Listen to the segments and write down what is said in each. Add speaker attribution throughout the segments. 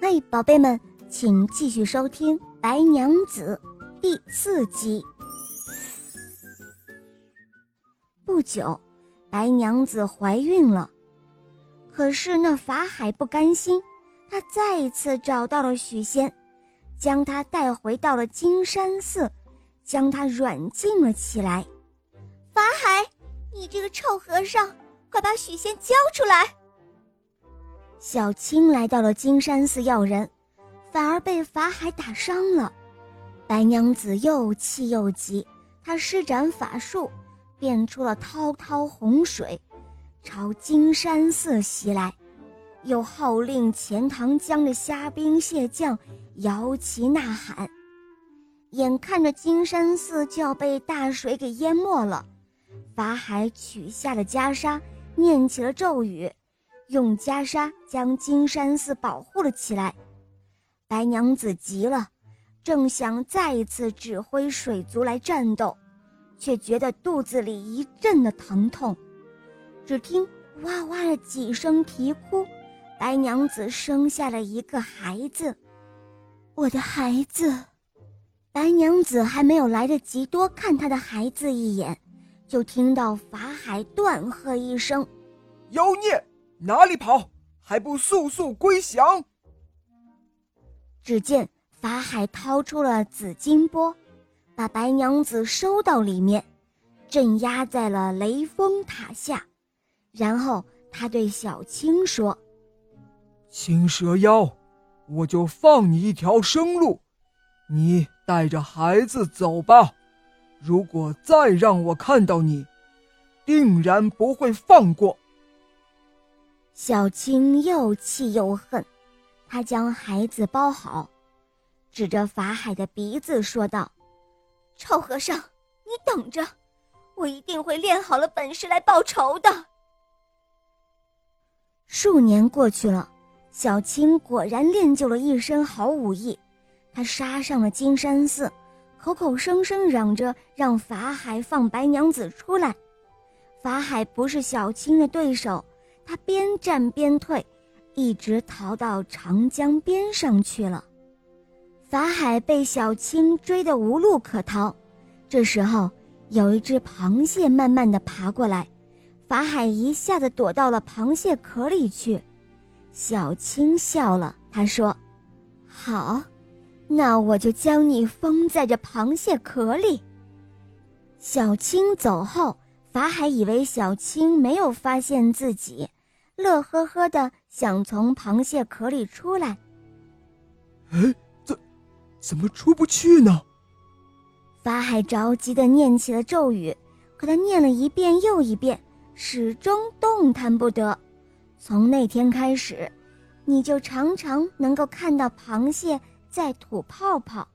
Speaker 1: 嘿，宝贝们，请继续收听《白娘子》第四集。不久，白娘子怀孕了，可是那法海不甘心，他再一次找到了许仙，将她带回到了金山寺，将她软禁了起来。
Speaker 2: 法海，你这个臭和尚，快把许仙交出来！
Speaker 1: 小青来到了金山寺要人，反而被法海打伤了。白娘子又气又急，她施展法术，变出了滔滔洪水，朝金山寺袭来，又号令钱塘江的虾兵蟹将摇旗呐喊。眼看着金山寺就要被大水给淹没了，法海取下了袈裟，念起了咒语。用袈裟将金山寺保护了起来。白娘子急了，正想再一次指挥水族来战斗，却觉得肚子里一阵的疼痛。只听哇哇的几声啼哭，白娘子生下了一个孩子。我的孩子！白娘子还没有来得及多看她的孩子一眼，就听到法海断喝一声：“
Speaker 3: 妖孽！”哪里跑？还不速速归降！
Speaker 1: 只见法海掏出了紫金钵，把白娘子收到里面，镇压在了雷峰塔下。然后他对小青说：“
Speaker 3: 青蛇妖，我就放你一条生路，你带着孩子走吧。如果再让我看到你，定然不会放过。”
Speaker 1: 小青又气又恨，他将孩子包好，指着法海的鼻子说道：“
Speaker 2: 臭和尚，你等着，我一定会练好了本事来报仇的。”
Speaker 1: 数年过去了，小青果然练就了一身好武艺，他杀上了金山寺，口口声声嚷着让法海放白娘子出来。法海不是小青的对手。他边战边退，一直逃到长江边上去了。法海被小青追得无路可逃，这时候有一只螃蟹慢慢的爬过来，法海一下子躲到了螃蟹壳里去。小青笑了，他说：“好，那我就将你封在这螃蟹壳里。”小青走后，法海以为小青没有发现自己。乐呵呵的想从螃蟹壳里出来，
Speaker 3: 哎，怎怎么出不去呢？
Speaker 1: 法海着急的念起了咒语，可他念了一遍又一遍，始终动弹不得。从那天开始，你就常常能够看到螃蟹在吐泡泡，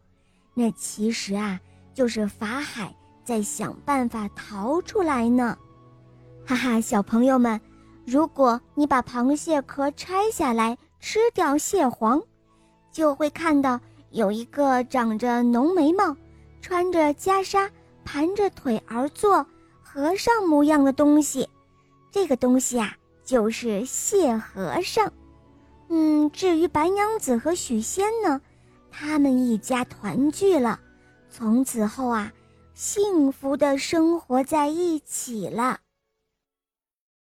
Speaker 1: 那其实啊，就是法海在想办法逃出来呢。哈哈，小朋友们。如果你把螃蟹壳拆下来吃掉蟹黄，就会看到有一个长着浓眉毛、穿着袈裟、盘着腿而坐和尚模样的东西。这个东西啊，就是蟹和尚。嗯，至于白娘子和许仙呢，他们一家团聚了，从此后啊，幸福的生活在一起了。